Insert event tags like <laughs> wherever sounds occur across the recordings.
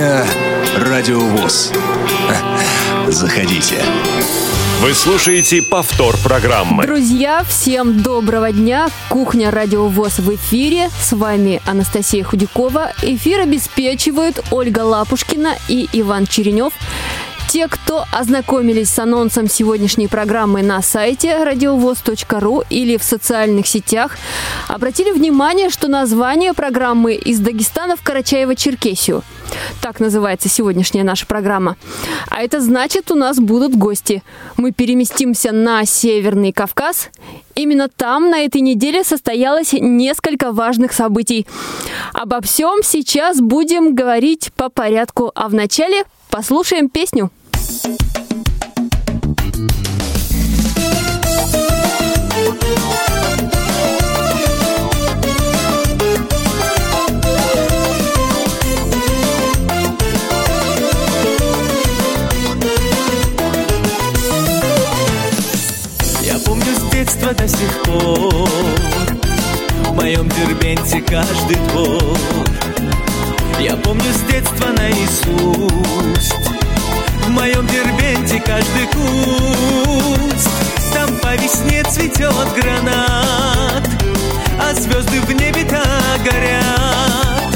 Кухня Радиовоз. <laughs> Заходите. Вы слушаете повтор программы. Друзья, всем доброго дня. Кухня Радиовоз в эфире. С вами Анастасия Худякова. Эфир обеспечивают Ольга Лапушкина и Иван Черенев. Те, кто ознакомились с анонсом сегодняшней программы на сайте радиовоз.ру или в социальных сетях, обратили внимание, что название программы из Дагестана в Карачаево-Черкесию. Так называется сегодняшняя наша программа. А это значит, у нас будут гости. Мы переместимся на Северный Кавказ. Именно там на этой неделе состоялось несколько важных событий. Обо всем сейчас будем говорить по порядку, а вначале послушаем песню. Детства до сих пор В моем дербенте каждый двор. Я помню с детства наизусть В моем дербенте каждый куст. Там по весне цветет гранат А звезды в небе так горят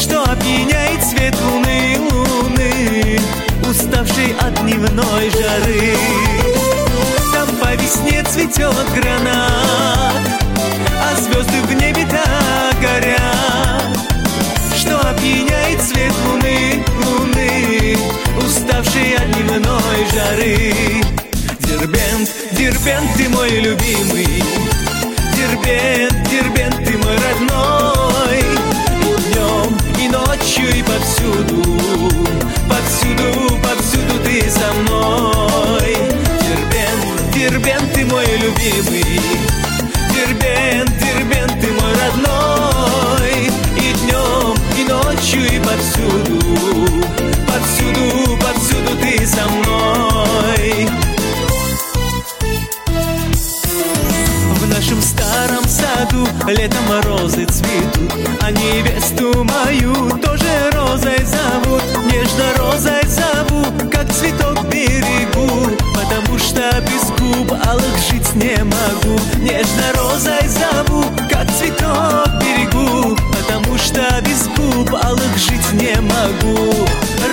Что опьяняет свет луны, луны Уставший от дневной жары. Там по весне цветет гранат А звезды в небе так горят Что опьяняет свет луны, Уставший от дневной жары. Дербент, Дербент, ты мой любимый. Дербент, Дербент, ты мой родной. И днем, и ночью, и повсюду. Повсюду, повсюду ты со мной. Дербент, Дербент, ты мой любимый. Дербент, Дербент, ты мой родной. И днем, и ночью, и повсюду Повсюду, повсюду ты со мной. В нашем старом саду летом розы цветут А невесту мою тоже розой зовут. Нежно розой зову, как цветок берегу Потому что без губ алых жить не могу. Нежно розой зову, как цветок берегу что без губ алых жить не могу.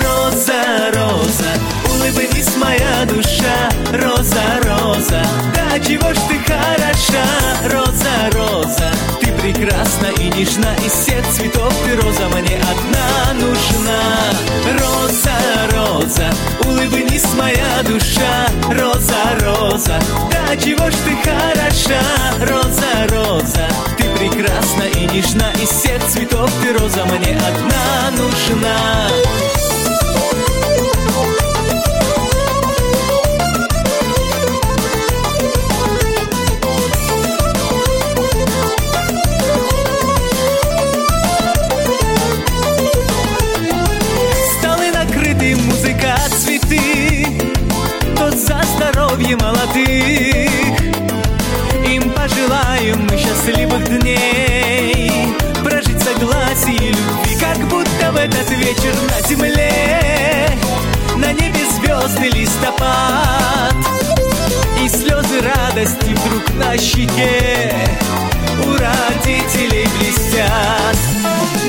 Роза, роза, улыбнись моя душа. Роза, роза, да чего ж ты хороша. Роза, роза, ты прекрасна и нежна Из всех цветов ты роза мне одна нужна. Роза, роза, улыбнись моя душа. Роза, роза, да чего ж ты хороша. Роза, роза, прекрасна и нежна Из всех цветов ты роза мне одна нужна счастливых дней. Прожить согласие любви Как будто в этот вечер на земле. На небе звезды листопад. И слезы радости вдруг на щеке родителей блестят.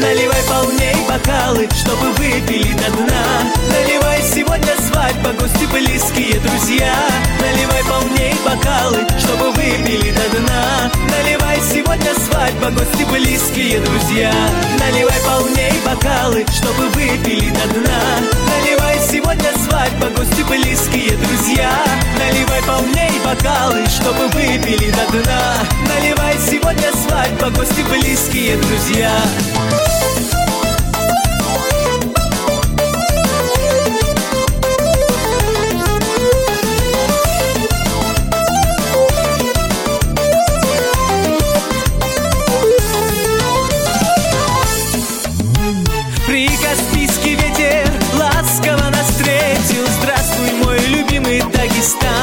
Наливай полней бокалы, чтобы выпили до дна. Наливай сегодня свадьба, гости близкие друзья. Наливай полней бокалы, чтобы выпили до дна. Наливай сегодня свадьба, гости близкие друзья. Наливай полней бокалы, чтобы выпили до дна. Наливай сегодня свадьба, гости близкие друзья. Наливай полней бокалы, чтобы выпили до дна. Наливай сегодня свадьба, гости близкие друзья. Прикаспийский ветер ласково нас встретил. Здравствуй, мой любимый Дагестан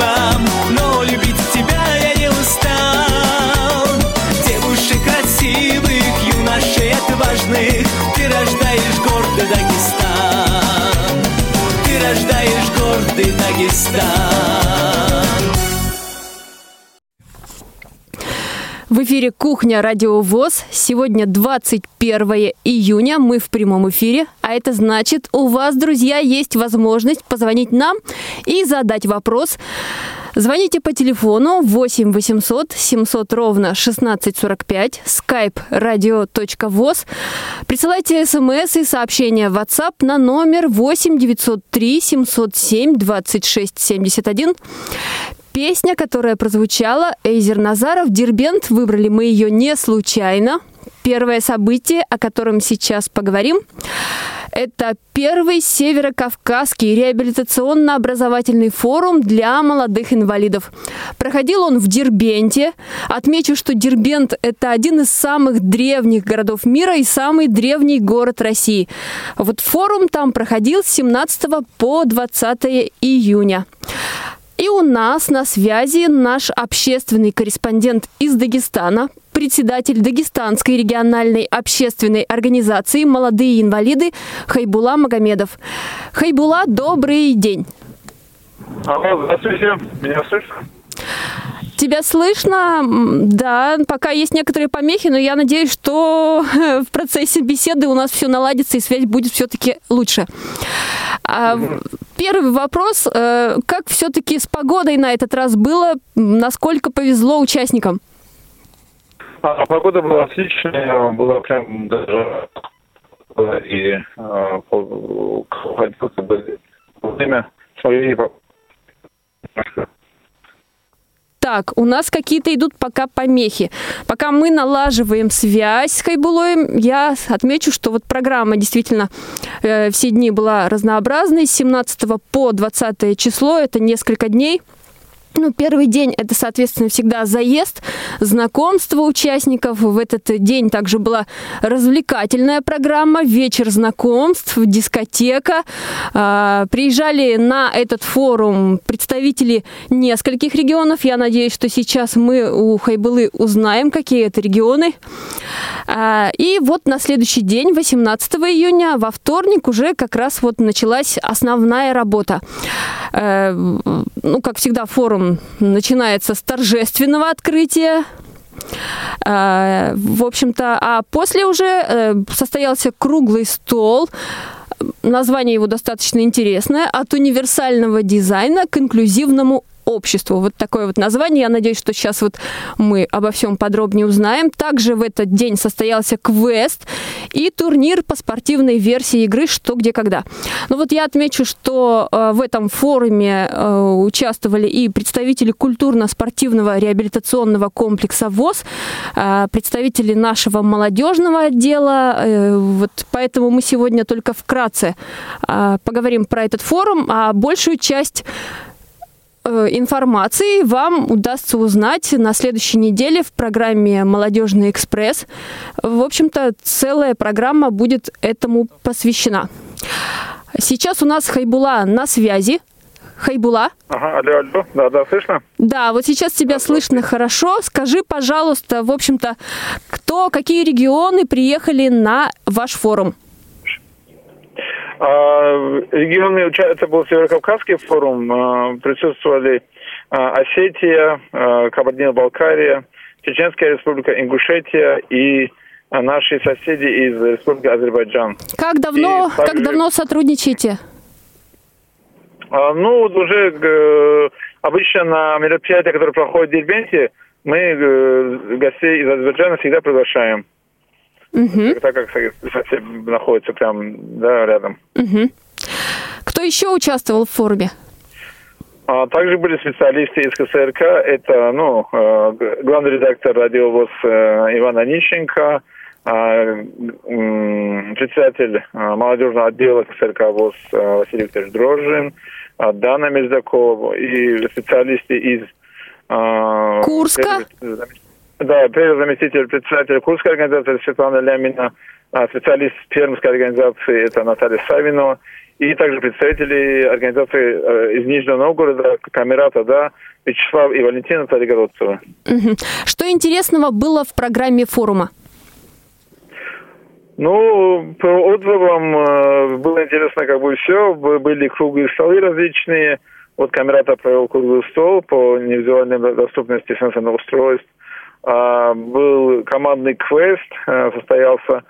небом Но любить тебя я не устал. Девушек красивых, юношей отважных Ты рождаешь гордый Дагестан. Ты рождаешь гордый Дагестан эфире «Кухня. Радио ВОЗ». Сегодня 21 июня. Мы в прямом эфире. А это значит, у вас, друзья, есть возможность позвонить нам и задать вопрос. Звоните по телефону 8 800 700 ровно 1645, skype radio.voz. Присылайте смс и сообщения в WhatsApp на номер 8 903 707 26 71. Песня, которая прозвучала, Эйзер Назаров, Дербент, выбрали мы ее не случайно. Первое событие, о котором сейчас поговорим, это первый Северокавказский реабилитационно-образовательный форум для молодых инвалидов. Проходил он в Дербенте. Отмечу, что Дербент – это один из самых древних городов мира и самый древний город России. Вот форум там проходил с 17 по 20 июня. И у нас на связи наш общественный корреспондент из Дагестана, председатель Дагестанской региональной общественной организации «Молодые инвалиды» Хайбула Магомедов. Хайбула, добрый день. Алло, здравствуйте. Меня слышно? Тебя слышно? Да, пока есть некоторые помехи, но я надеюсь, что в процессе беседы у нас все наладится и связь будет все-таки лучше. А, первый вопрос. Э, как все-таки с погодой на этот раз было? Насколько повезло участникам? А, погода была отличная, была прям даже и а, время своей так, у нас какие-то идут пока помехи. Пока мы налаживаем связь с Хайбулой, я отмечу, что вот программа действительно э, все дни была разнообразной. С 17 по 20 число, это несколько дней – ну, первый день это, соответственно, всегда заезд, знакомство участников. В этот день также была развлекательная программа, вечер знакомств, дискотека. А, приезжали на этот форум представители нескольких регионов. Я надеюсь, что сейчас мы у Хайбылы узнаем, какие это регионы. А, и вот на следующий день, 18 июня, во вторник уже как раз вот началась основная работа. Э, ну, как всегда, форум начинается с торжественного открытия. Э, в общем-то, а после уже э, состоялся круглый стол, название его достаточно интересное, от универсального дизайна к инклюзивному обществу. Вот такое вот название. Я надеюсь, что сейчас вот мы обо всем подробнее узнаем. Также в этот день состоялся квест и турнир по спортивной версии игры «Что, где, когда». Ну вот я отмечу, что э, в этом форуме э, участвовали и представители культурно-спортивного реабилитационного комплекса ВОЗ, э, представители нашего молодежного отдела. Э, вот поэтому мы сегодня только вкратце э, поговорим про этот форум, а большую часть информации вам удастся узнать на следующей неделе в программе «Молодежный экспресс». В общем-то, целая программа будет этому посвящена. Сейчас у нас Хайбула на связи. Хайбула. Ага, алло, алло. Да, да, слышно? Да, вот сейчас тебя да, слышно хорошо. Скажи, пожалуйста, в общем-то, кто, какие регионы приехали на ваш форум? А, регионы, это был Северокавказский форум, а, присутствовали а, Осетия, Кабардино-Балкария, Чеченская республика, Ингушетия и наши соседи из Республики Азербайджан. Как давно, также, как давно сотрудничаете? Ну, уже э, обычно на мероприятия, которые проходят в Дербенте, мы э, гостей из Азербайджана всегда приглашаем. Угу. Так как совсем находится прям да, рядом. Угу. Кто еще участвовал в форуме? А, также были специалисты из КСРК. Это ну, э, главный редактор радиовоз э, Иван Онищенко, а, председатель э, молодежного отдела КСРК ВОЗ Василий Викторович Дрожжин, Дана Междакова и специалисты из Курска. Да, первый заместитель председателя Курской организации Светлана Лямина, а специалист Пермской организации это Наталья Савинова и также представители организации из Нижнего Новгорода, Камерата, да, Вячеслав и Валентина Царегородцева. Что интересного было в программе форума? Ну, по отзывам э, было интересно как бы все. Были круглые столы различные. Вот Камерата провел круглый стол по невизуальной доступности сенсорных устройств. А, был командный квест, э, состоялся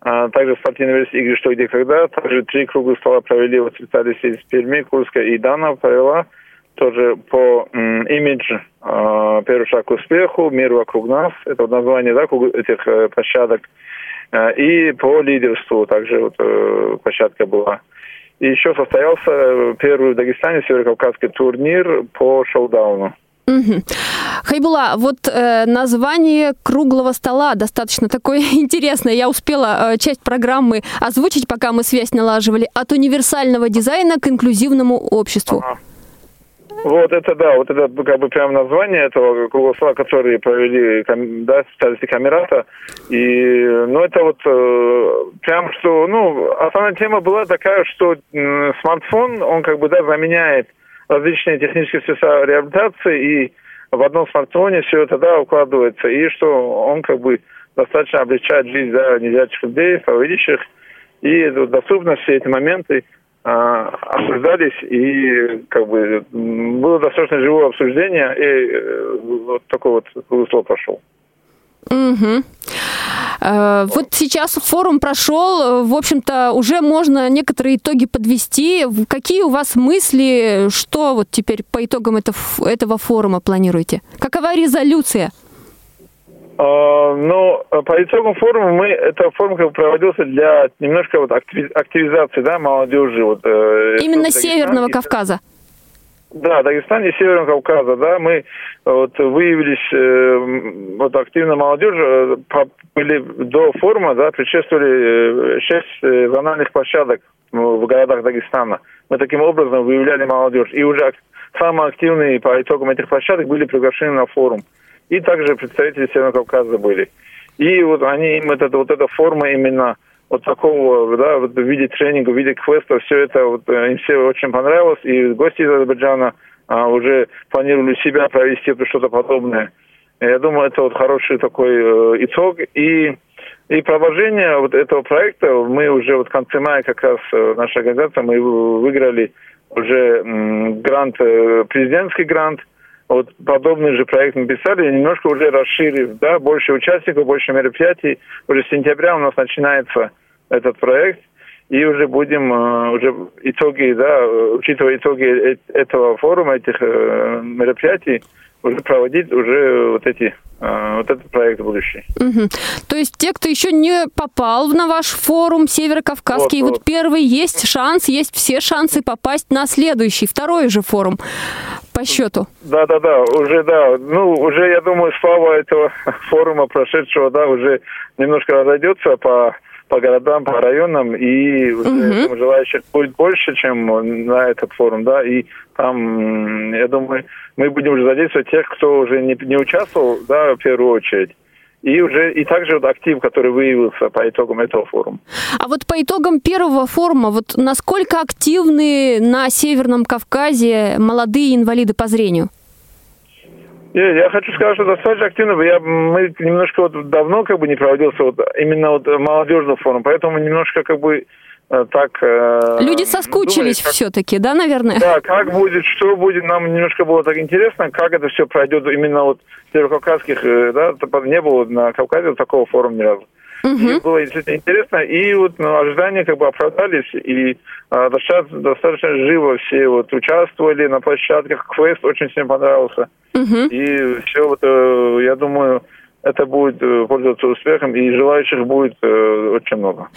а, также спортивный версия игры «Что, где, когда». Также три круглых стола провели специалисты из Перми, Курска и Дана провела. Тоже по м, э, «Первый шаг к успеху», «Мир вокруг нас». Это вот название да, этих э, площадок – Э, и по лидерству также вот площадка была. И еще состоялся первый в Дагестане северокавказский турнир по шоу-дауну. Угу. Хайбула, вот э, название круглого стола достаточно такое <laughs> интересное. Я успела э, часть программы озвучить, пока мы связь налаживали. От универсального дизайна к инклюзивному обществу. Ага. Вот это да, вот это как бы прям название этого круглого который провели да, специалисты Камерата. И, ну, это вот э, прям что, ну, основная тема была такая, что смартфон, он как бы, да, заменяет различные технические средства реабилитации, и в одном смартфоне все это, да, укладывается, и что он как бы достаточно облегчает жизнь, да, незрячих людей, слабовидящих, и доступно все эти моменты – а, обсуждались, и как бы было достаточно живое обсуждение, и э, вот такой вот русло прошел. Угу. Вот сейчас форум прошел, в общем-то, уже можно некоторые итоги подвести. Какие у вас мысли, что вот теперь по итогам этого форума планируете? Какова резолюция? А, ну, по итогам форума мы, это форум как бы проводился для немножко вот активизации, да, молодежи. Вот, э, Именно Северного Кавказа. Да, Дагестан и Северного Кавказа, да, мы вот выявились, э, вот активно молодежь, э, были до форума, да, предшествовали шесть зональных площадок в городах Дагестана. Мы таким образом выявляли молодежь. И уже самые активные по итогам этих площадок были приглашены на форум и также представители Северного Кавказа были. И вот они им это, вот эта форма именно вот такого, да, вот в виде тренинга, в виде квеста, все это вот, э, им все очень понравилось, и гости из Азербайджана а, уже планировали себя провести что-то подобное. Я думаю, это вот хороший такой э, итог. И, и продолжение вот этого проекта мы уже вот в конце мая как раз э, наша организация, мы выиграли уже м, грант, э, президентский грант – вот подобный же проект написали, немножко уже расширив, да, больше участников, больше мероприятий. Уже с сентября у нас начинается этот проект, и уже будем э, уже итоги, да, учитывая итоги э, этого форума, этих э, мероприятий, уже проводить уже вот эти вот этот проект будущий. Угу. То есть те, кто еще не попал на ваш форум Северокавказский, вот, вот. вот первый есть шанс, есть все шансы попасть на следующий, второй же форум по счету. Да, да, да, уже да. Ну, уже, я думаю, слава этого <laughs> форума прошедшего, да, уже немножко разойдется по по городам, по районам, и угу. желающих будет больше, чем на этот форум, да, и там, я думаю, мы будем уже задействовать тех, кто уже не, не участвовал, да, в первую очередь и уже и также вот актив, который выявился по итогам этого форума. А вот по итогам первого форума, вот насколько активны на Северном Кавказе молодые инвалиды по зрению? Я, я хочу сказать, что достаточно активно. Я, мы немножко вот давно как бы не проводился вот именно вот молодежный форум, поэтому немножко как бы Э, так... Э, Люди соскучились как... все-таки, да, наверное? Да, как будет, что будет, нам немножко было так интересно, как это все пройдет именно вот в северокавказских, э, да, не было на Кавказе такого форума ни разу. Угу. И было действительно интересно, и вот ну, ожидания как бы оправдались, и а, достаточно, достаточно живо все вот участвовали на площадках, квест очень всем понравился. Угу. И все вот, я думаю, это будет э, пользоваться успехом, и желающих будет э, очень много.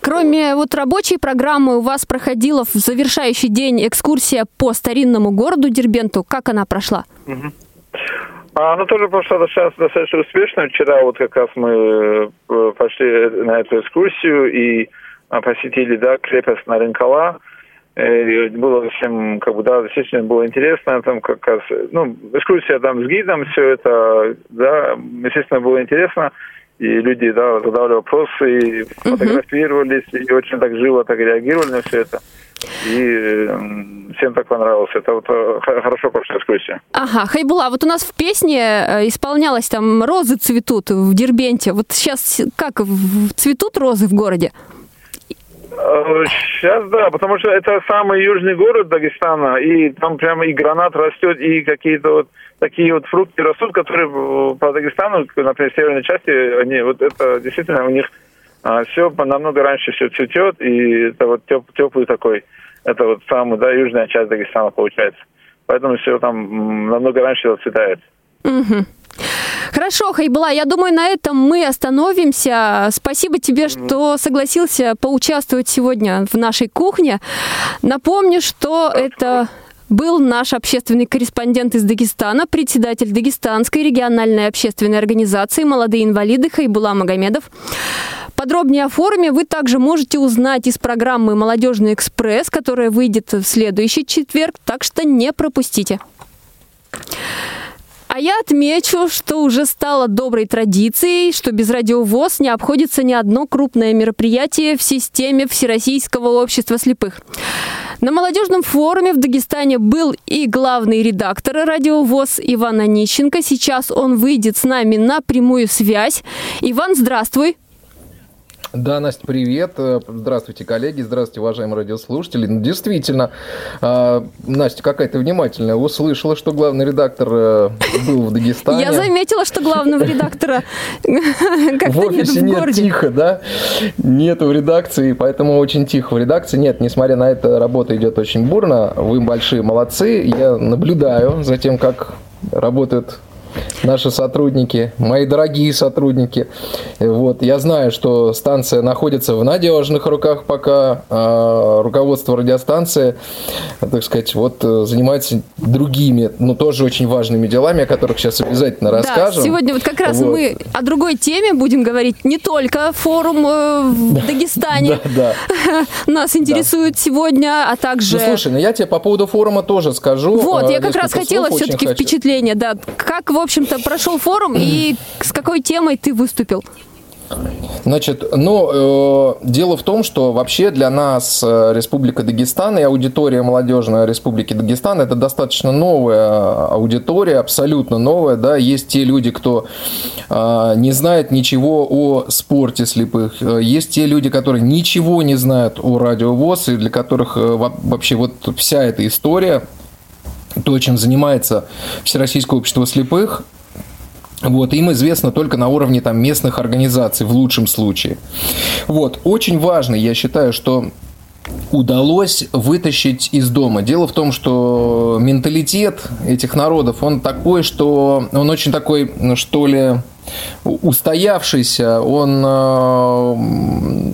Кроме вот рабочей программы, у вас проходила в завершающий день экскурсия по старинному городу Дербенту. Как она прошла? Угу. А она тоже прошла достаточно, достаточно успешно. Вчера вот как раз мы э, пошли на эту экскурсию и а, посетили да, крепость Наринкала. Э, было всем, как бы, да, естественно, было интересно, там как раз, ну, экскурсия там с гидом, все это, да, естественно, было интересно. И люди да, задавали вопросы, и фотографировались, и очень так живо так реагировали на все это. И э, всем так понравилось. Это вот э, хорошо прошла экскурсия. Ага, Хайбула, вот у нас в песне э, исполнялось там «Розы цветут» в Дербенте. Вот сейчас как, цветут розы в городе? Сейчас да, потому что это самый южный город Дагестана, и там прямо и гранат растет, и какие-то вот такие вот фрукты растут, которые по Дагестану, например, в северной части, они вот это действительно у них а, все намного раньше все цветет, и это вот теп, теплый такой, это вот самая, да, южная часть Дагестана получается. Поэтому все там намного раньше зацветает. Угу. Хорошо, Хайбала, я думаю, на этом мы остановимся. Спасибо тебе, что согласился поучаствовать сегодня в нашей кухне. Напомню, что это был наш общественный корреспондент из Дагестана, председатель Дагестанской региональной общественной организации «Молодые инвалиды» Хайбула Магомедов. Подробнее о форуме вы также можете узнать из программы «Молодежный экспресс», которая выйдет в следующий четверг, так что не пропустите. А я отмечу, что уже стало доброй традицией, что без радиовоз не обходится ни одно крупное мероприятие в системе Всероссийского общества слепых. На молодежном форуме в Дагестане был и главный редактор радиовоз Иван Онищенко. Сейчас он выйдет с нами на прямую связь. Иван, здравствуй. Да, Настя, привет. Э, здравствуйте, коллеги. Здравствуйте, уважаемые радиослушатели. Ну, действительно, а, Настя какая-то внимательная. Услышала, что главный редактор э, был в Дагестане. Я заметила, что главного редактора <laughs> в офисе нет тихо, да? Нету в редакции, поэтому очень тихо в редакции. Нет, несмотря на это, работа идет очень бурно. Вы большие молодцы. Я наблюдаю за тем, как работают наши сотрудники, мои дорогие сотрудники. Вот, я знаю, что станция находится в надежных руках пока. А руководство радиостанции, так сказать, вот э, занимается другими, ну, тоже очень важными делами, о которых сейчас обязательно да, расскажем. сегодня вот как раз вот. мы о другой теме будем говорить. Не только форум э, в Дагестане да, да. <laughs> нас интересует да. сегодня, а также... Ну, слушай, ну я тебе по поводу форума тоже скажу. Вот, я как раз хотела все-таки впечатление, да. Как, в общем-то, прошел форум и с какой темой ты выступил? Значит, ну, э, дело в том, что вообще для нас э, Республика Дагестан и аудитория молодежная Республики Дагестан это достаточно новая аудитория, абсолютно новая, да, есть те люди, кто э, не знает ничего о спорте слепых, есть те люди, которые ничего не знают о радиовоз и для которых э, вообще вот вся эта история то, чем занимается Всероссийское общество слепых, вот, им известно только на уровне там, местных организаций, в лучшем случае. Вот, очень важно, я считаю, что удалось вытащить из дома. Дело в том, что менталитет этих народов, он такой, что он очень такой, ну, что ли, устоявшийся, он э,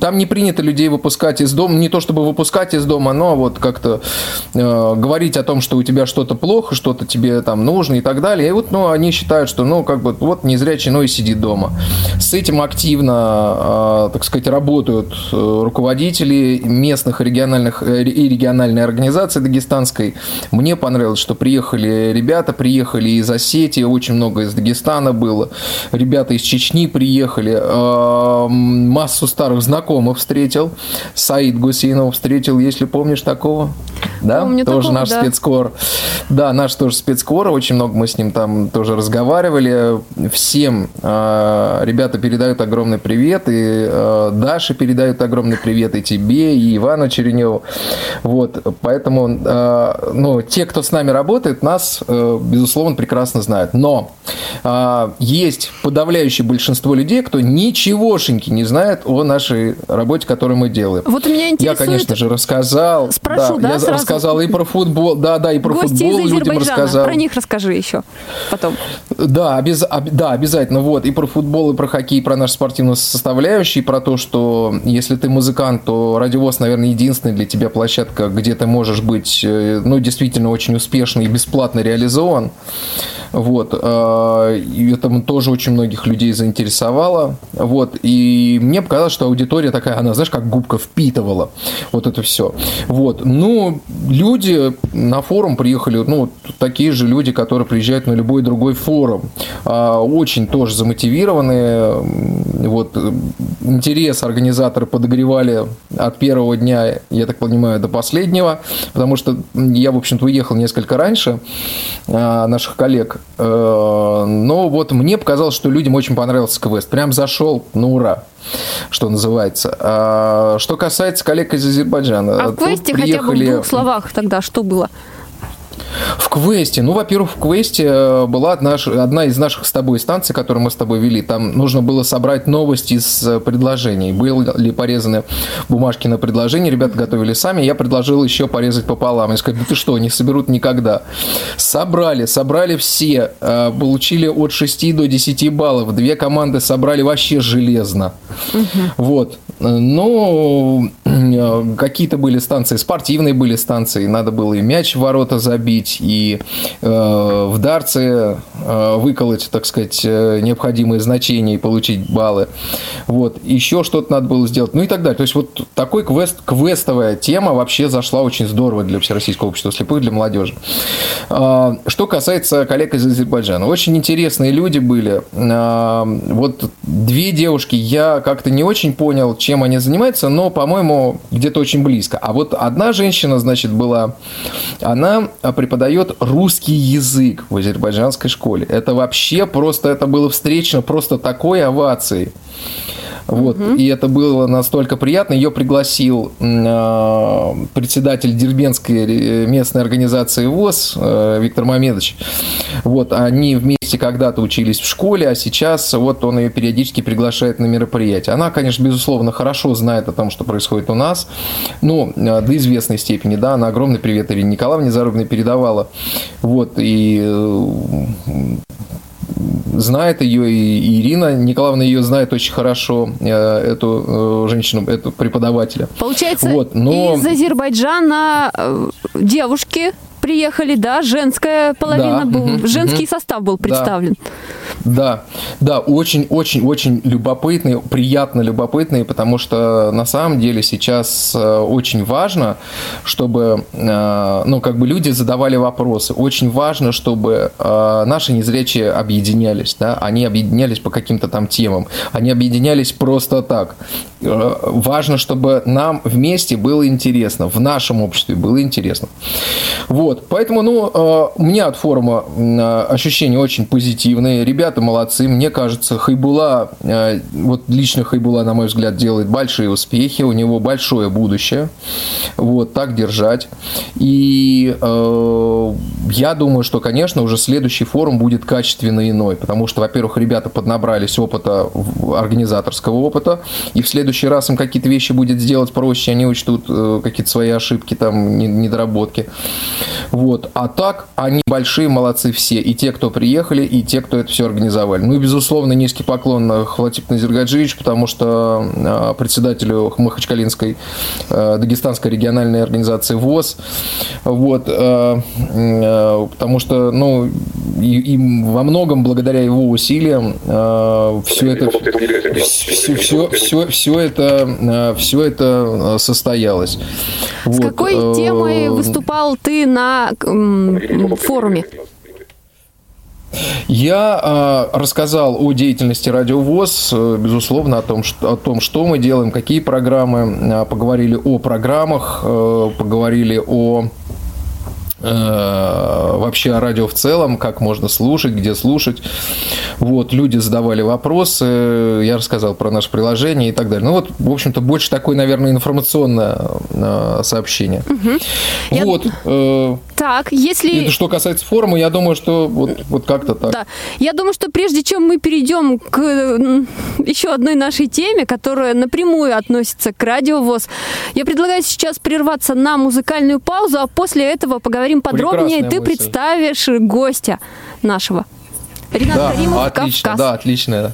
там не принято людей выпускать из дома, не то чтобы выпускать из дома, но вот как-то э, говорить о том, что у тебя что-то плохо, что-то тебе там нужно и так далее. И вот, ну, они считают, что, ну, как бы, вот не зря чиной сидит дома. С этим активно, э, так сказать, работают э, руководители местных региональных э, и региональной организации дагестанской. Мне понравилось, что приехали ребята, приехали из Осетии, очень много из Дагестана было. Ребята из Чечни приехали. Массу старых знакомых встретил. Саид Гусейнов встретил, если помнишь такого. Да, Помню тоже такого, наш да. спецкор. Да, наш тоже спецкор. Очень много мы с ним там тоже разговаривали. Всем э, ребята передают огромный привет. И э, Даша передают огромный привет и тебе, и Ивану Череневу. Вот, поэтому, э, ну, те, кто с нами работает, нас, э, безусловно, прекрасно знают. Но э, есть подавляющее большинство людей, кто ничегошеньки не знает о нашей работе, которую мы делаем. Вот меня интересует... Я, конечно же, рассказал. Спрошу, да, я сразу? рассказал и про футбол, да, да, и про Гости футбол из людям рассказал. Про них расскажи еще потом. Да, обез... об- да, обязательно. Вот, и про футбол, и про хоккей, и про нашу спортивную составляющую, и про то, что если ты музыкант, то радиовоз, наверное, единственная для тебя площадка, где ты можешь быть, э, ну, действительно очень успешно и бесплатно реализован. Вот. И это тоже очень многих людей заинтересовало. Вот. И мне показалось, что аудитория такая, она, знаешь, как губка впитывала вот это все. Вот. Ну, люди на форум приехали, ну, такие же люди, которые приезжают на любой другой форум. А, Очень тоже замотивированные. Вот. Интерес организаторы подогревали от первого дня, я так понимаю, до последнего, потому что я, в общем-то, уехал несколько раньше а, наших коллег. Э, Но вот мне показалось, что людям очень понравился квест. Прям зашел на ура что называется. А, Что касается коллег из Азербайджана. А в квесте хотя бы в приехали- двух словах тогда что было? В квесте. Ну, во-первых, в квесте э, была одна, одна из наших с тобой станций, которую мы с тобой вели. Там нужно было собрать новости из э, предложений. Были порезаны бумажки на предложения. Ребята готовили сами. Я предложил еще порезать пополам. И сказать, да ты что, не соберут никогда. Собрали, собрали все. э, Получили от 6 до 10 баллов. Две команды собрали вообще железно. Вот. Ну, э, какие-то были станции, спортивные были станции, надо было и мяч в ворота забить, и э, в дарце э, выколоть, так сказать, э, необходимые значения и получить баллы. Вот. Еще что-то надо было сделать, ну и так далее. То есть вот такой квест, квестовая тема вообще зашла очень здорово для Всероссийского общества слепых, для молодежи. А, Что касается коллег из Азербайджана, очень интересные люди были. А, Вот две девушки, я как-то не очень понял, чем они занимаются, но, по-моему, где-то очень близко. А вот одна женщина, значит, была, она преподает русский язык в азербайджанской школе. Это вообще просто, это было встречено просто такой овацией. Вот. И это было настолько приятно. Ее пригласил а, председатель Дербенской э, местной организации ВОЗ э, Виктор Мамедович. Вот. Они вместе когда-то учились в школе, а сейчас вот он ее периодически приглашает на мероприятия. Она, конечно, безусловно, хорошо знает о том, что происходит у нас. Ну, э, до известной степени, да. Она огромный привет Ирине Николаевне Заробной передавала. Вот. И э, знает ее, и Ирина Николаевна ее знает очень хорошо, э, эту э, женщину, эту преподавателя. Получается, Вот, но- из Азербайджана э, девушки приехали, да, женская половина Да, был, мгм, женский мгм. состав был представлен. Да, да, очень-очень-очень любопытные, приятно любопытные, потому что на самом деле сейчас э, очень важно, чтобы, э, ну, как бы люди задавали вопросы. Очень важно, чтобы э, наши незрячие объединялись, да, они объединялись по каким-то там темам, они объединялись просто так. Важно, чтобы нам вместе было интересно, в нашем обществе было интересно. Вот, поэтому, ну, у меня от форума ощущения очень позитивные. Ребята молодцы. Мне кажется, Хайбула, э, вот лично Хайбула, на мой взгляд, делает большие успехи. У него большое будущее. Вот, так держать. И э, я думаю, что, конечно, уже следующий форум будет качественно иной. Потому что, во-первых, ребята поднабрались опыта, организаторского опыта. И в следующий раз им какие-то вещи будет сделать проще. Они учтут э, какие-то свои ошибки, там, не- недоработки. Вот. А так, они большие молодцы все. И те, кто приехали, и те, кто это все организовали. Ну и, безусловно, низкий поклон Хватип Назиргаджиевич, потому что э, председателю Махачкалинской э, Дагестанской региональной организации ВОЗ. Вот. э, э, Потому что, ну, и, и во многом благодаря его усилиям все это все, все, все, все это все это состоялось. С Вот, какой темой выступал ты на форуме? Я э, рассказал о деятельности Радиовоз, э, безусловно, о том, что, о том, что мы делаем, какие программы, э, поговорили о программах, э, поговорили о вообще о радио в целом, как можно слушать, где слушать. Вот, люди задавали вопросы, я рассказал про наше приложение и так далее. Ну вот, в общем-то, больше такое, наверное, информационное э, сообщение. Я- Вот. э, Так, если... и что касается форума, я думаю, что вот, вот как-то так. Да. Я думаю, что прежде чем мы перейдем к еще одной нашей теме, которая напрямую относится к радиовоз, я предлагаю сейчас прерваться на музыкальную паузу, а после этого поговорим подробнее. Прекрасная Ты мысль. представишь гостя нашего. Ренат Да, Каримов, отлично, Кавказ. да, отлично.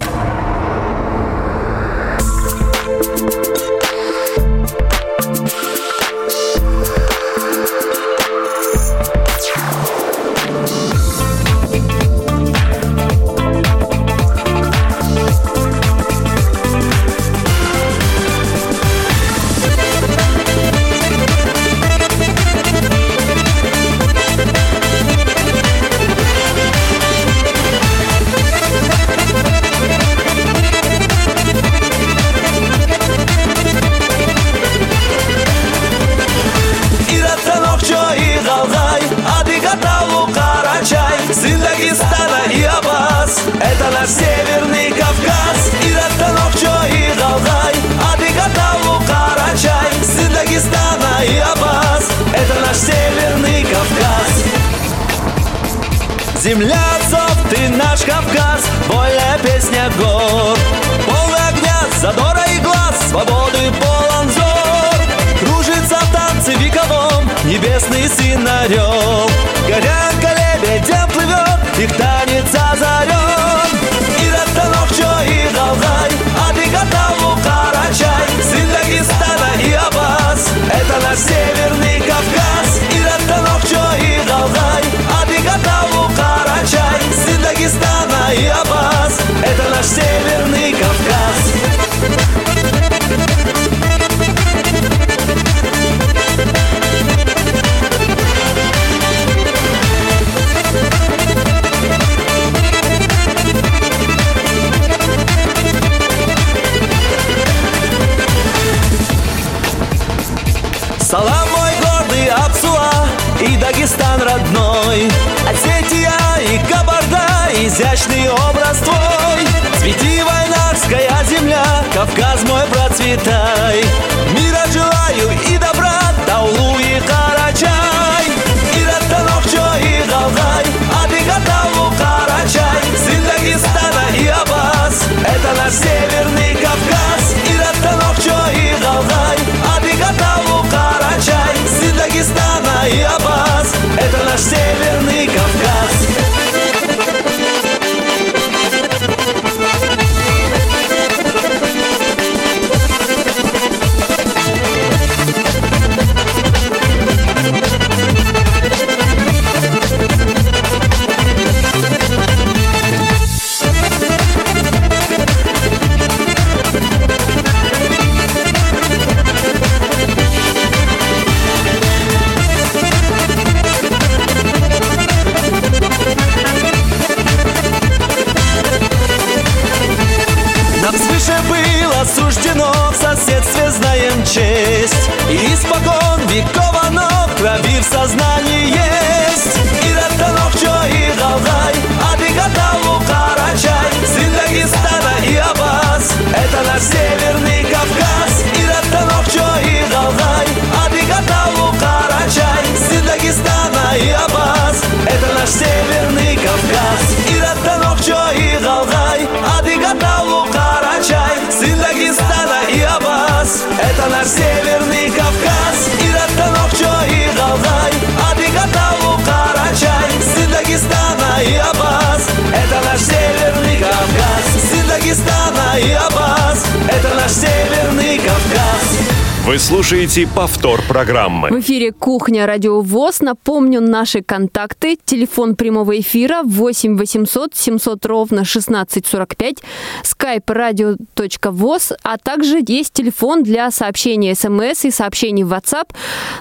Слушаете повтор программы. В эфире «Кухня Радио ВОЗ». Напомню, наши контакты. Телефон прямого эфира 8 800 700 ровно 1645. skype radio.voz. А также есть телефон для сообщений смс и сообщений в WhatsApp.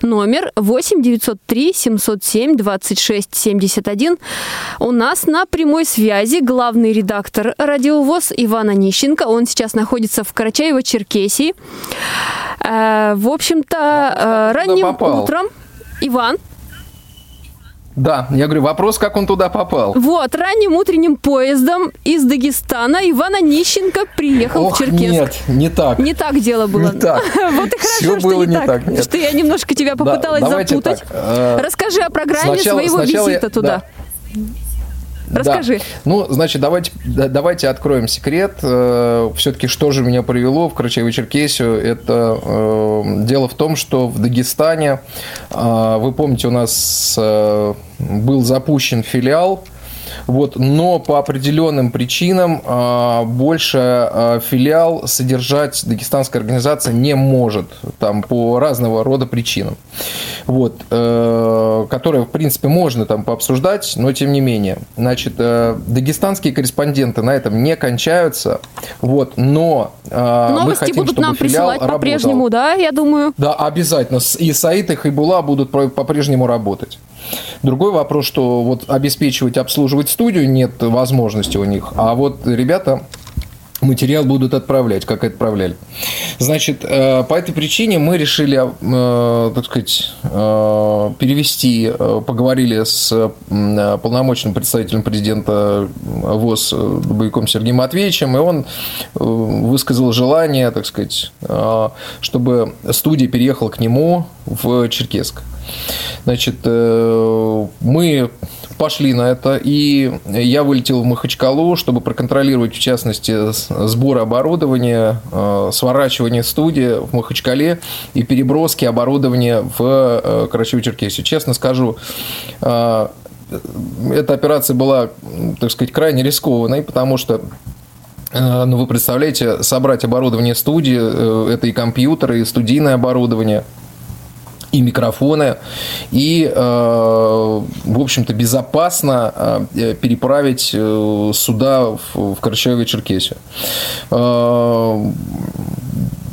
Номер 8 903 707 26 71. У нас на прямой связи главный редактор Радио ВОЗ Иван Онищенко. Он сейчас находится в Карачаево-Черкесии. Э, В общем-то, э, ранним попал? утром Иван, Да, я говорю, вопрос, как он туда попал. вот, ранним утренним поездом из Дагестана Иван Онищенко приехал Ох, в Черкесск. нет, не так. Не так дело было. Не так. <laughs> Вот и хорошо, что было не так. так, нет. Что я немножко тебя попыталась запутать. так, э, Расскажи о программе сначала- своего сначала я- визита туда. Да. Расскажи. Да. Ну, значит, давайте, да- давайте откроем секрет. Все-таки что же меня привело в Карачаево-Черкесию? Это э, дело в том, что в Дагестане, э, вы помните, у нас э, был запущен филиал Вот, но по определенным причинам э, больше э, филиал содержать дагестанская организация не может, там по разного рода причинам, вот, э, которые в принципе можно там пообсуждать, но тем не менее, значит, э, дагестанские корреспонденты на этом не кончаются, вот, но мы Новости хотим, будут чтобы нам присылать по-прежнему, да, я думаю. Да, обязательно. И Саид, и Хайбула будут по-прежнему работать. Другой вопрос, что вот обеспечивать, обслуживать студию нет возможности у них. А вот ребята материал будут отправлять, как отправляли. Значит, э, по этой причине мы решили, э, так сказать, э, перевести, поговорили с полномочным представителем президента ВОЗ Дубовиком Сергеем Матвеевичем, и он высказал желание, так сказать, чтобы студия переехала к нему в Черкесск. Значит, мы пошли на это, и я вылетел в Махачкалу, чтобы проконтролировать, в частности, сбор оборудования, э, сворачивание студии в Махачкале и переброски оборудования в э, Карачево-Черкесию. Честно скажу, э, эта операция была, так сказать, крайне рискованной, потому что ну, вы представляете, собрать оборудование студии, это и компьютеры, и студийное оборудование – и микрофоны, и, э, в общем-то, безопасно э, переправить э, суда в Карачаево-Черкесию.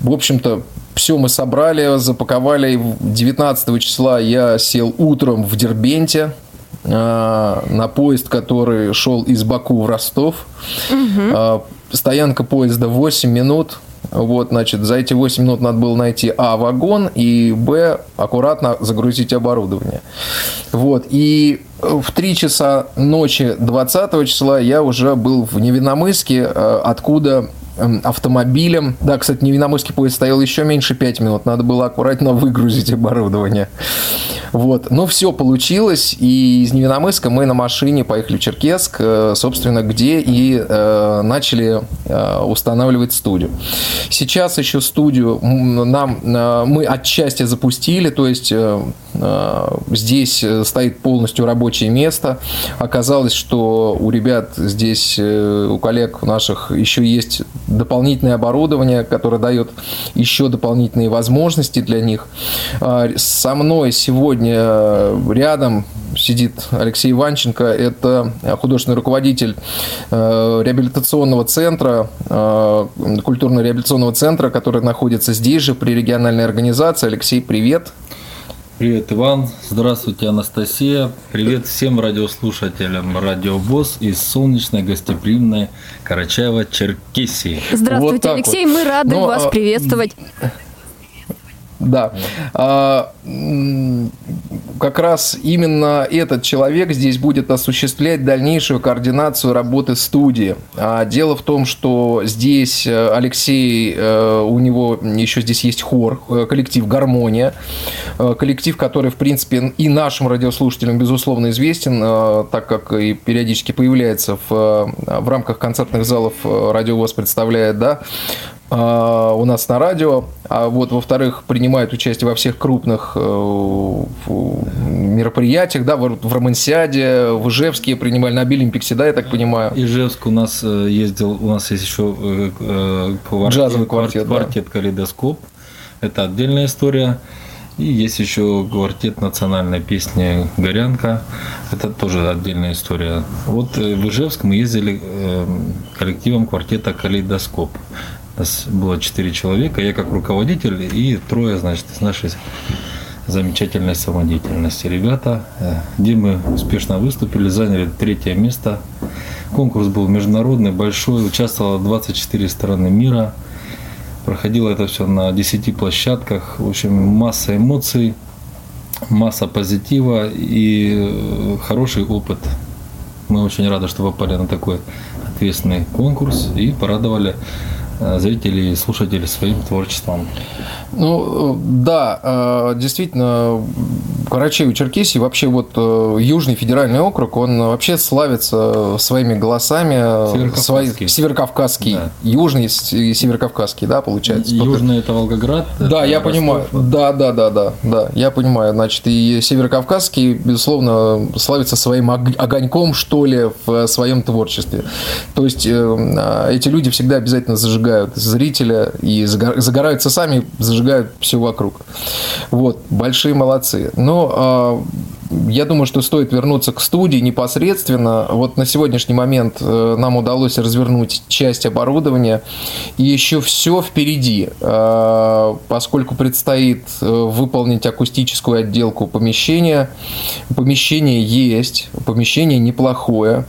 В общем-то, все мы собрали, запаковали. 19 числа я сел утром в Дербенте на поезд, который шел из Баку в Ростов. Угу. Стоянка поезда 8 минут. Вот, значит, за эти 8 минут надо было найти А, вагон, и Б, аккуратно загрузить оборудование. Вот, и в 3 часа ночи 20 числа я уже был в Невиномыске, э, откуда автомобилем. Да, кстати, Невиномысский поезд стоял еще меньше 5 минут. Надо было аккуратно выгрузить оборудование. Вот. Но все получилось. И из Невиномыска мы на машине поехали в Черкесск, э, собственно, где и э, начали э, устанавливать студию. Сейчас еще студию нам мы отчасти запустили, то есть здесь стоит полностью рабочее место. Оказалось, что у ребят здесь, у коллег наших еще есть дополнительное оборудование, которое дает еще дополнительные возможности для них. А, со мной сегодня э, рядом сидит Алексей Иванченко, это художественный руководитель э, реабилитационного центра, э, культурно-реабилитационного центра, который находится здесь же при региональной организации. Алексей, привет. Привет, Иван. Здравствуйте, Анастасия. Привет всем радиослушателям Радио ВОЗ из солнечной гостеприимной Карачаева-Черкесии. Здравствуйте, вот Алексей. Вот. Мы рады Но, ну, вас а... приветствовать. Да. А, как раз именно этот человек здесь будет осуществлять дальнейшую координацию работы студии. А дело в том, что здесь э, Алексей, э, у него еще здесь есть хор, э, коллектив «Гармония», коллектив, который, в принципе, и нашим радиослушателям, безусловно, известен, так как и периодически появляется в, в рамках концертных залов Радио ВОС представляет, да, у нас на радио, а вот, во-вторых, принимает участие во всех крупных э, мероприятиях, да, в Романсиаде, в Ижевске принимали, на Абилимпиксе, да, я так понимаю. Ижевск у нас э, ездил, у нас есть еще э, квартет, джазовый квартет, квартет да. «Калейдоскоп», это отдельная история. И есть еще квартет национальной песни «Горянка». Это тоже отдельная история. Вот в Ижевск мы ездили коллективом квартета «Калейдоскоп». Нас было четыре человека, я как руководитель и трое, значит, из нашей замечательной самодеятельности. Ребята, э, где мы успешно выступили, заняли третье место. Конкурс был международный, большой, участвовало 24 страны мира. Проходило это все на 10 площадках. В общем, масса эмоций, масса позитива и э, хороший опыт. Мы очень рады, что попали на такой ответственный конкурс и порадовали Э, зрителей и слушателей своим творчеством. Ну, да, э, действительно, Карачаево-Черкесии, вообще вот э, Южный федеральный округ, он вообще славится своими голосами. Северокавказский. Северокавказский. Да. Южный и Северокавказский, да, получается. Южный – это Волгоград. Да, это я Ростов. понимаю. Да, да, да, да, да, я понимаю. Значит, и Северокавказский, безусловно, славится своим огоньком, что ли, в своем творчестве. То есть эти люди всегда обязательно зажигают зрителя и загораются сами, зажигают зажигают все вокруг. Вот, большие молодцы. Но а, я думаю, что стоит вернуться к студии непосредственно. Вот на сегодняшний момент э, нам удалось развернуть часть оборудования, и еще все впереди, э, поскольку предстоит выполнить акустическую отделку помещения. Помещение есть, помещение неплохое.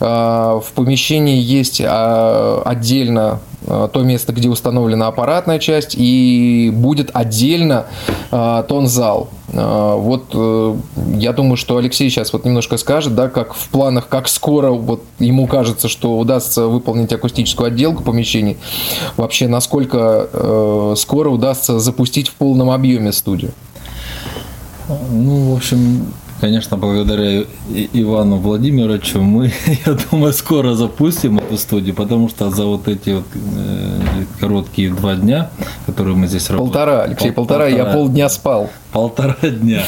В помещении есть отдельно то место, где установлена аппаратная часть, и будет отдельно тон-зал. А, вот э, я думаю, что Алексей сейчас вот немножко скажет, да, как в планах, как скоро вот ему кажется, что удастся выполнить акустическую отделку помещений, вообще насколько э, скоро удастся запустить в полном объеме студию. Ну, в общем, Конечно, благодаря Ивану Владимировичу мы, <laughs> я думаю, скоро запустим эту студию, потому что за вот эти вот э, короткие два дня, которые мы здесь работаем. Полтора, Алексей, пол, полтора, полтора, я полдня спал. Полтора дня.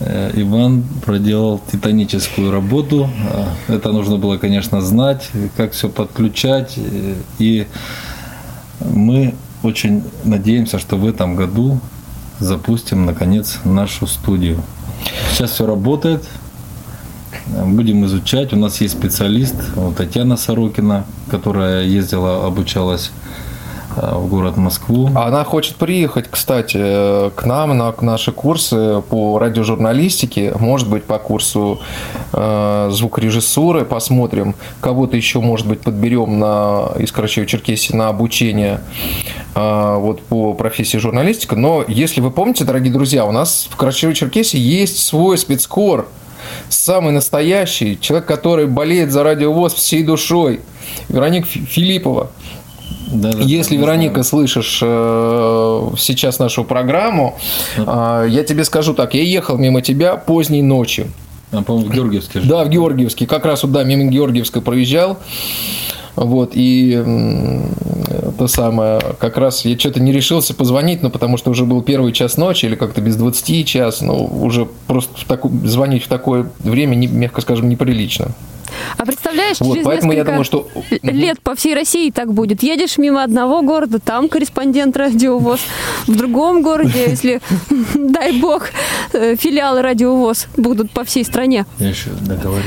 Э, Иван проделал титаническую работу. Э, это нужно было, конечно, знать, как все подключать. И мы очень надеемся, что в этом году запустим, наконец, нашу студию. Сейчас все работает. Будем изучать. У нас есть специалист, вот Татьяна Сорокина, которая ездила, обучалась в город Москву. Она хочет приехать, кстати, к нам на наши курсы по радиожурналистике, может быть, по курсу э, звукорежиссуры, посмотрим, кого-то еще, может быть, подберем на, из Карачаева-Черкесии на обучение а, вот по профессии журналистика. Но если вы помните, дорогие друзья, у нас в Карачаево-Черкесии есть свой спецкор, самый настоящий, человек, который болеет за радиовоз всей душой, Вероника Филиппова. Да, да, Если, Вероника, знаю. слышишь э, сейчас нашу программу, э, я тебе скажу так, я ехал мимо тебя поздней ночью. А, по-моему, в Георгиевске. Да, в Георгиевске. Как раз вот, да, мимо Георгиевска проезжал. Вот, и то самое, как раз я что-то не решился позвонить, ну, потому что уже был первый час ночи или как-то без 20 час, ну, уже просто в таку, звонить в такое время, не, мягко скажем, неприлично. А представляешь, вот, через поэтому я думаю, что... лет по всей России так будет. Едешь мимо одного города, там корреспондент радиовоз, в другом городе, <laughs> если, <laughs> дай бог, э, филиалы радиовоз будут по всей стране. Я еще договорюсь.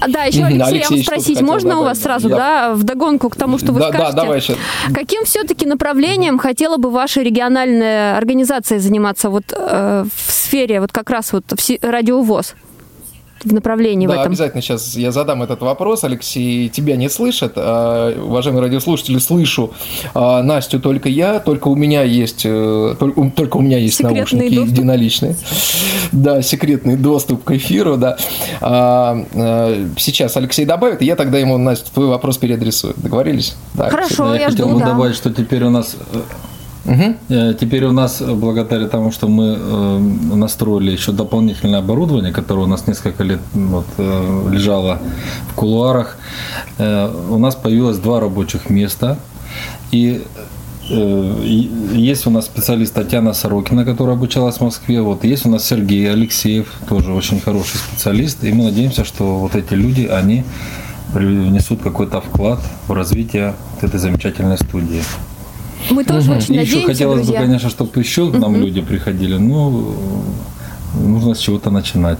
А, да, еще, Алексей, Алексей я вам спросить, можно у вас сразу, я... да, вдогонку к тому, что вы да, скажете? Да, давай сейчас. Каким все-таки направлением хотела бы ваша региональная организация заниматься вот э, в сфере вот как раз вот радиовоз? В направлении да, в этом. обязательно сейчас я задам этот вопрос. Алексей тебя не слышит. А, уважаемые радиослушатели, слышу а, Настю только я, только у меня есть, э, только, только у меня есть секретный наушники доступ. единоличные. Да, секретный доступ к эфиру, да. А, а, сейчас Алексей добавит, и я тогда ему, Настя, твой вопрос переадресую. Договорились? Да, Хорошо, я, я хотел бы да. добавить, что теперь у нас э, Угу. Теперь у нас, благодаря тому, что мы э, настроили еще дополнительное оборудование, которое у нас несколько лет вот, э, лежало в кулуарах, у нас появилось два рабочих места. И есть у нас специалист Татьяна Сорокина, которая обучалась в Москве. Вот есть у нас Сергей Алексеев, тоже очень хороший специалист. И мы надеемся, что вот эти люди, они внесут какой-то вклад в развитие этой замечательной студии. Мы тоже угу. очень и надеемся, еще хотелось друзья. бы, конечно, чтобы еще к нам угу. люди приходили. Ну, нужно с чего-то начинать.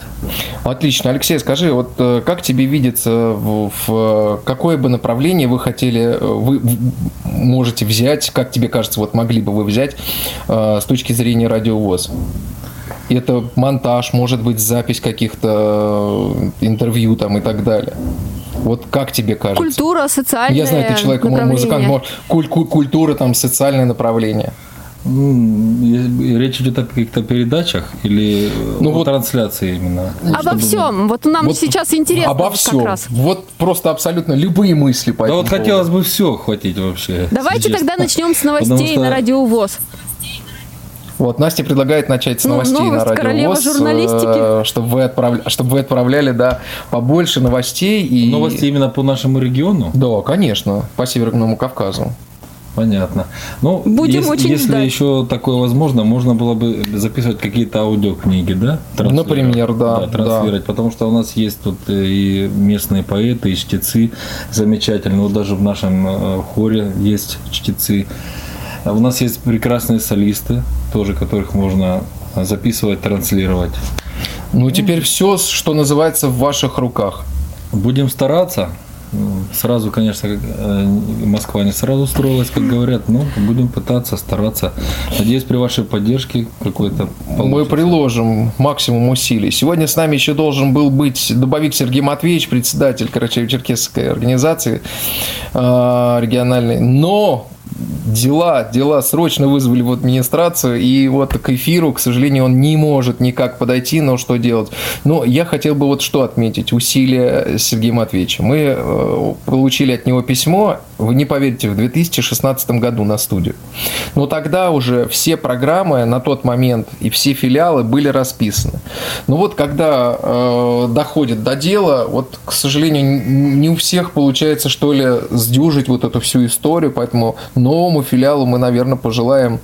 Отлично. Алексей, скажи, вот э, как тебе видится, в, в какое бы направление вы хотели, э, вы можете взять, как тебе кажется, вот могли бы вы взять э, с точки зрения радиовоз? Это монтаж, может быть, запись каких-то интервью там и так далее. Вот как тебе кажется? Культура, социальное Я знаю, ты человек, музыкант, может, куль- куль- культура, там, социальное направление. Речь идет о каких-то передачах или ну, о вот, трансляции именно? Обо всем. Вот нам вот сейчас интересно. Обо всем. Как раз. Вот просто абсолютно любые мысли по Да вот поводу. хотелось бы все хватить вообще. Давайте сейчас. тогда начнем с <laughs> новостей что... на радиовоз. Вот Настя предлагает начать с ну, новостей на радио журналистики. Э, чтобы вы, отправляли, чтобы вы отправляли да, побольше новостей. И... Новости именно по нашему региону? Да, конечно, по Северному Кавказу. Понятно. Ну, Будем если, очень если ждать. еще такое возможно, можно было бы записывать какие-то аудиокниги, да? Например, да. да транслировать, да. потому что у нас есть тут и местные поэты, и чтецы замечательные. Вот даже в нашем э, хоре есть чтецы. У нас есть прекрасные солисты, тоже которых можно записывать, транслировать. Ну, теперь все, что называется, в ваших руках. Будем стараться. Сразу, конечно, э, Москва не сразу строилась, как говорят, но будем пытаться, стараться. Надеюсь, при вашей поддержке какой-то Мы приложим максимум усилий. Сегодня с нами еще должен был быть Дубовик Сергей Матвеевич, председатель Карачаево-Черкесской организации э, региональной. Но дела, дела срочно вызвали в администрацию, и вот к эфиру, к сожалению, он не может никак подойти, но что делать? Но я хотел бы вот что отметить, усилия Сергея Матвеевича. Мы э, получили от него письмо, вы не поверите, в 2016 году на студию. Но тогда уже все программы на тот момент и все филиалы были расписаны. Но вот когда э, доходит до дела, вот, к сожалению, не у всех получается, что ли, сдюжить вот эту всю историю, поэтому новому филиалу мы, наверное, пожелаем,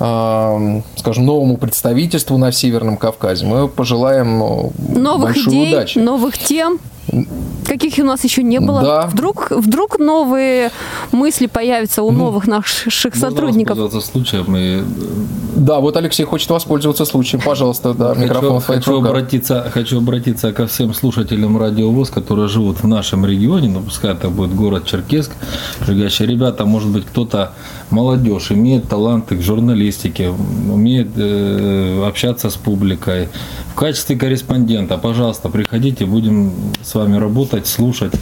э, скажем, новому представительству на Северном Кавказе, мы пожелаем э, новых большой идей, удачи. новых тем. Каких у нас еще не было. Да. Вдруг, вдруг новые мысли появятся у новых наших сотрудников. Можно случаем и Да, вот Алексей хочет воспользоваться случаем. Пожалуйста, да, микрофон хочу, обратиться, хочу обратиться ко всем слушателям Радио ВОЗ, которые живут в нашем регионе, ну, пускай это будет город Черкесск, прилегающие ребята, может быть, кто-то молодежь, имеет таланты к журналистике, умеет э, общаться с публикой. В качестве корреспондента, пожалуйста, приходите, будем с вами работать, слушать.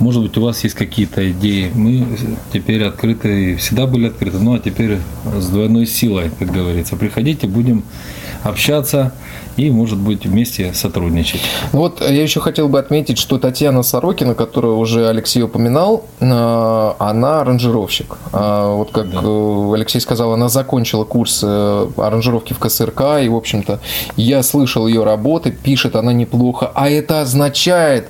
Может быть, у вас есть какие-то идеи. Мы теперь открыты, всегда были открыты, ну а теперь с двойной силой, как говорится. Приходите, будем общаться и, может быть, вместе сотрудничать. Вот я еще хотел бы отметить, что Татьяна Сорокина, которую уже Алексей упоминал, э, она аранжировщик. А Вот как э, Алексей сказал, она закончила курс э, аранжировки в КСРК, и, в общем-то, я слышал ее работы, пишет она неплохо, а это означает,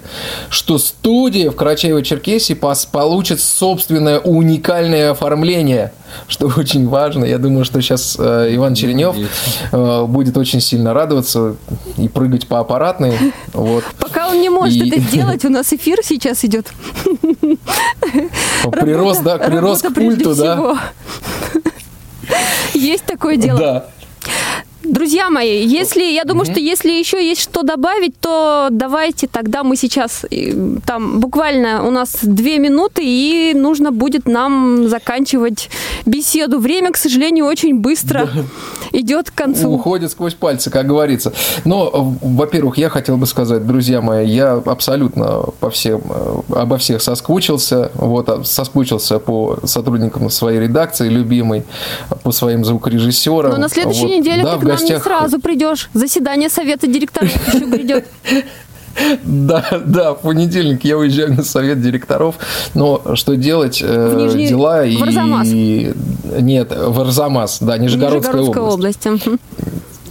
что студия в Карачаево-Черкесии получит собственное уникальное оформление, что очень важно. Я думаю, что сейчас Иван Черенев будет очень сильно радоваться и прыгать по аппаратной. <laughs> Вот. Пока он не может И- это <laughs> сделать, у нас эфир сейчас идет. Прирос, да, прирос к пульту, да. всего. <laughs> Есть такое дело. Да. Друзья мои, если я думаю, что если еще есть что добавить, то давайте тогда мы сейчас э, там буквально у нас две минуты и нужно будет нам заканчивать беседу. Время, к сожалению, очень быстро идет к концу. Уходит сквозь пальцы, как говорится. Но, э, во-первых, я хотел бы сказать, друзья мои, я абсолютно по всем, э, обо всех соскучился. Вот, а, соскучился по сотрудникам своей редакции любимой, по своим звукорежиссерам. Но на следующей Вот. неделе Да, ты к нам не сразу придешь. Заседание совета директоров <laughs> еще грядет. Да, да, в понедельник я уезжаю на совет директоров, но что делать? э, Нижний- Дела и... в Арзамас. Нет, в Арзамас, да, Нижегородская, Нижегородская область. область.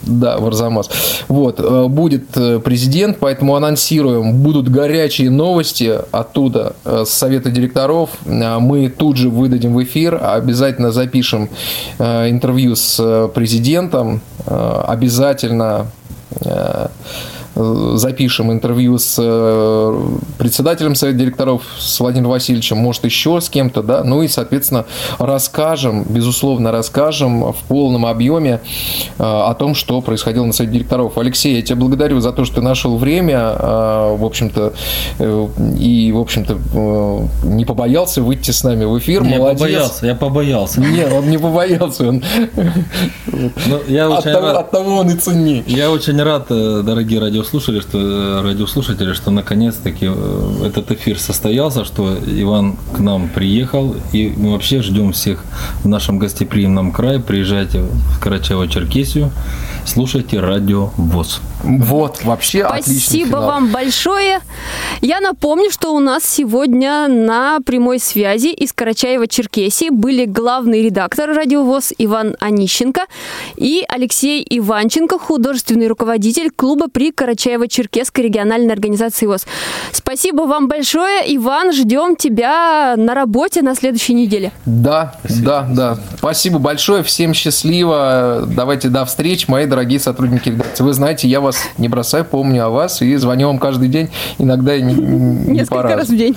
Да, в Арзамас. Вот, э, будет э, президент, поэтому анонсируем, будут горячие новости оттуда, э, с совета директоров. Мы тут же выдадим в эфир, обязательно запишем интервью с президентом, обязательно запишем интервью с э, председателем совета директоров, с Владимиром Васильевичем, может, еще с кем-то, да, ну и, соответственно, расскажем, безусловно, расскажем в полном объеме э, о том, что происходило на совете директоров. Алексей, я тебя благодарю за то, что ты нашел время, э, в общем-то, э, и, в общем-то, э, не побоялся выйти с нами в эфир, Я молодец. побоялся, я побоялся. Нет, он не побоялся, он... Ну, я от, того, рад. от того он и ценнее. Я очень рад, э, дорогие радиослушатели, что э, радиослушатели, что наконец-таки э, этот эфир состоялся, что Иван к нам приехал, и мы вообще ждем всех в нашем гостеприимном крае. Приезжайте в Карачаево-Черкесию, слушайте радио ВОЗ. Вот, вообще отличный Спасибо финал. вам большое. Я напомню, что у нас сегодня на прямой связи из Карачаева-Черкесии были главный редактор радиовоз Иван Онищенко и Алексей Иванченко, художественный руководитель клуба при Карачаево-Черкесской региональной организации ВОЗ. Спасибо вам большое, Иван. Ждем тебя на работе на следующей неделе. Да, да, да. Спасибо большое, всем счастливо. Давайте до встречи, мои дорогие сотрудники редакции. Вы знаете, я вас не бросаю, помню о вас и звоню вам каждый день, иногда и не, не Несколько раз в день.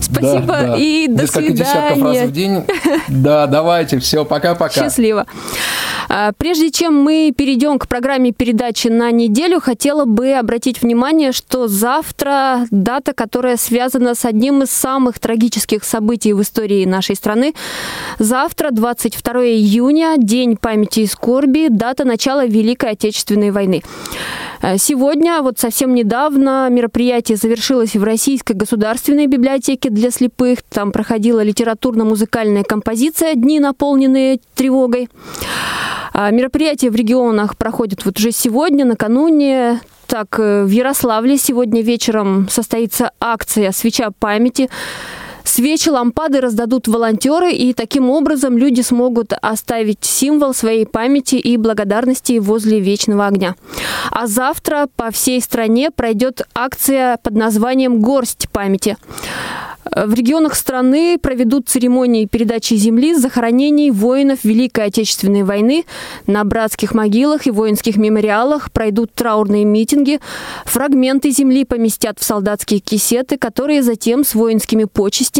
Спасибо Да, да. и до Несколько свидания. десятков раз в день. Да, давайте, все, пока-пока. Счастливо. А, Прежде чем мы перейдем к программе передачи на неделю, хотела бы обратить внимание, что завтра дата, которая связана с одним из самых трагических событий в истории нашей страны. Завтра, 22 июня, День памяти и скорби, дата начала Великой Отечественной войны. Э, Сегодня, вот совсем недавно, мероприятие завершилось в Российской государственной библиотеке для слепых. Там проходила литературно-музыкальная композиция «Дни, наполненные тревогой». А Мероприятия в регионах проходят вот уже сегодня, накануне. Так, э, в Ярославле сегодня вечером состоится акция «Свеча памяти». Свечи, лампады раздадут волонтеры, и таким образом люди смогут оставить символ своей памяти и благодарности возле вечного огня. А завтра по всей стране пройдет акция под названием «Горсть памяти». В регионах страны проведут церемонии передачи земли захоронений воинов Великой Отечественной войны. На братских могилах и воинских мемориалах пройдут траурные митинги. Фрагменты земли поместят в солдатские кисеты, которые затем с воинскими почестями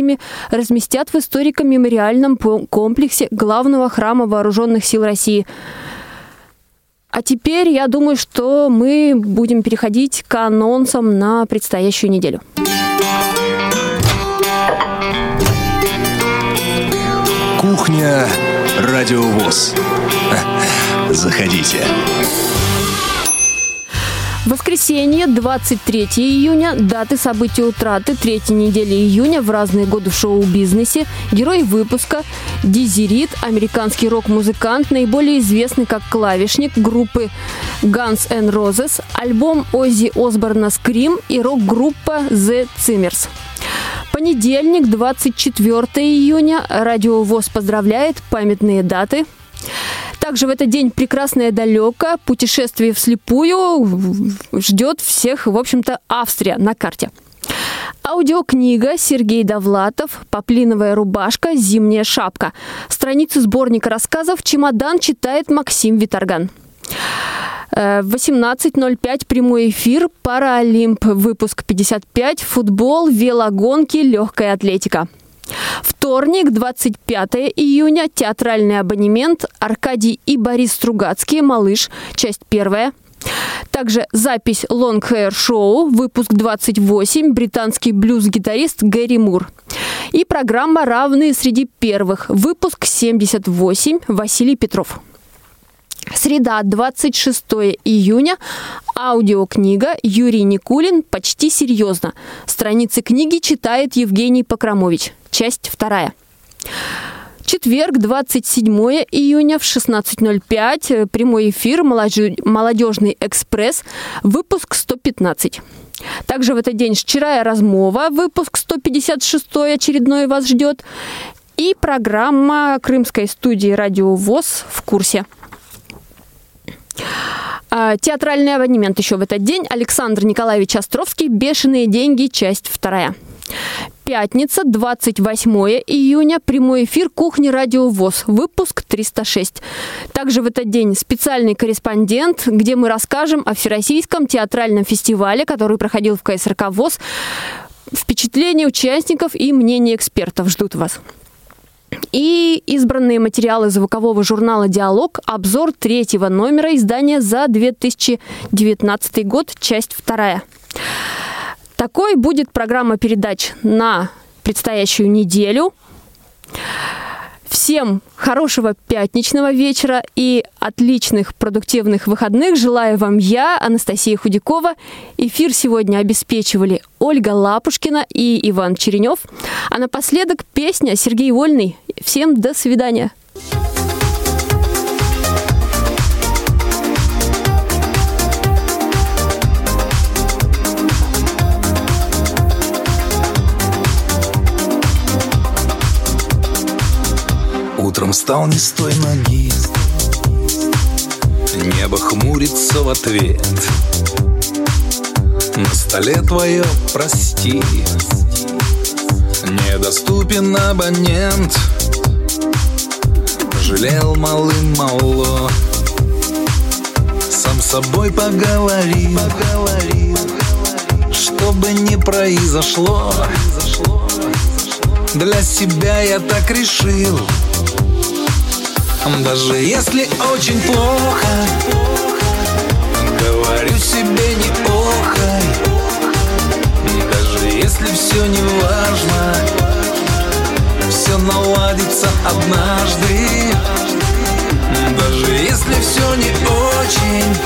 разместят в историко-мемориальном комплексе главного храма Вооруженных сил России. А теперь я думаю, что мы будем переходить к анонсам на предстоящую неделю. Кухня Радиовоз. <laughs> Заходите. Воскресенье, 23 июня, даты событий утраты третьей недели июня в разные годы в шоу-бизнесе. Герой выпуска Дизерит, американский рок-музыкант, наиболее известный как клавишник группы Guns N' Roses, альбом Оззи Осборна «Скрим» и рок-группа The Zimmers. Понедельник, 24 июня. Радио ВОЗ поздравляет. Памятные даты. Также в этот день прекрасное далеко. Путешествие вслепую ждет всех, в общем-то, Австрия на карте. Аудиокнига Сергей Довлатов «Поплиновая рубашка. Зимняя шапка». Страницы сборника рассказов «Чемодан» читает Максим Виторган. Э, В 18.05 прямой эфир, Паралимп, выпуск 55, футбол, велогонки, легкая атлетика. Вторник, 25 июня, театральный абонемент, Аркадий и Борис Стругацкие, «Малыш», часть первая. Также запись Long Hair Show, выпуск 28, британский блюз-гитарист Гэри Мур. И программа «Равные среди первых», выпуск 78, Василий Петров. Среда, 26 июня. Аудиокнига Юрий Никулин «Почти серьезно». Страницы книги читает Евгений Покромович. Часть вторая. Четверг, 27 июня в 16.05. э, Прямой эфир «Молодежь- «Молодежный экспресс». Выпуск 115. Также в этот день «Вчера размова». Выпуск 156 очередной вас ждет. И программа Крымской студии «Радио ВОЗ» в курсе. А, Театральный абонемент еще в этот день. Александр Николаевич Островский «Бешеные деньги. Часть вторая». Пятница, 28 июня, прямой эфир «Кухни Радио ВОЗ», выпуск 306. Также в этот день специальный корреспондент, где мы расскажем о Всероссийском театральном фестивале, который проходил в КСРК ВОЗ. Впечатления участников и мнения экспертов ждут вас. И избранные материалы звукового журнала «Диалог», обзор третьего номера издания за 2019 год, часть вторая. Такой будет программа передач на предстоящую неделю. Всем хорошего пятничного вечера и отличных продуктивных выходных желаю вам я, Анастасия Худякова. Эфир сегодня обеспечивали Ольга Лапушкина и Иван Черенев. А напоследок песня Сергей Вольный. Всем до свидания. Встал не с той ноги Небо хмурится в ответ. На столе твое прости Недоступен абонент. Жалел малым мало. Сам с собой поговорил. Что бы ни произошло. Для себя я так решил Даже если очень плохо. Говорю себе не охай Даже если все не важно Все наладится однажды. Даже если все не очень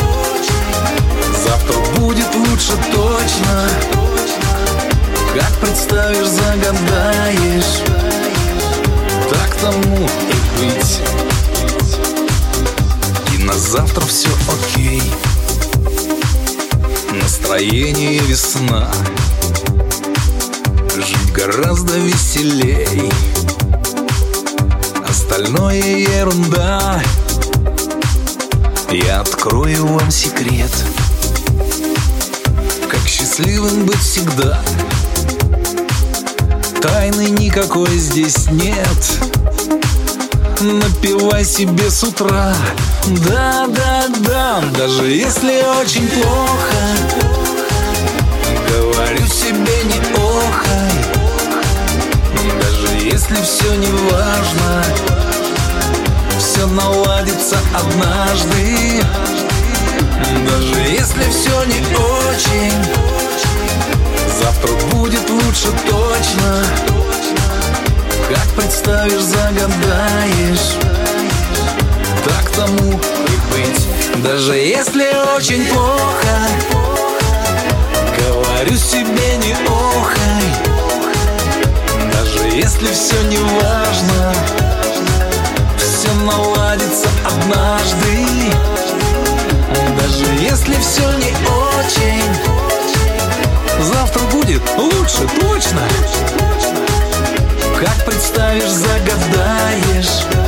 Завтра будет лучше точно. Как представишь, загадаешь Так тому и быть на завтра все окей. Настроение весна. Жить гораздо веселей. Остальное ерунда. Я открою вам секрет. Как счастливым быть всегда. Тайны никакой здесь нет Напивай себе с утра. Да, да, да Даже если очень плохо. Говорю себе не охай. Даже если все не важно Все наладится однажды. Даже если все не очень Завтра будет лучше точно Как представишь, загадаешь. Так тому и быть. Даже если очень плохо Говорю себе не охай. Даже если все не важно Все наладится однажды. Даже если все не очень Завтра будет лучше точно как представишь, загадаешь.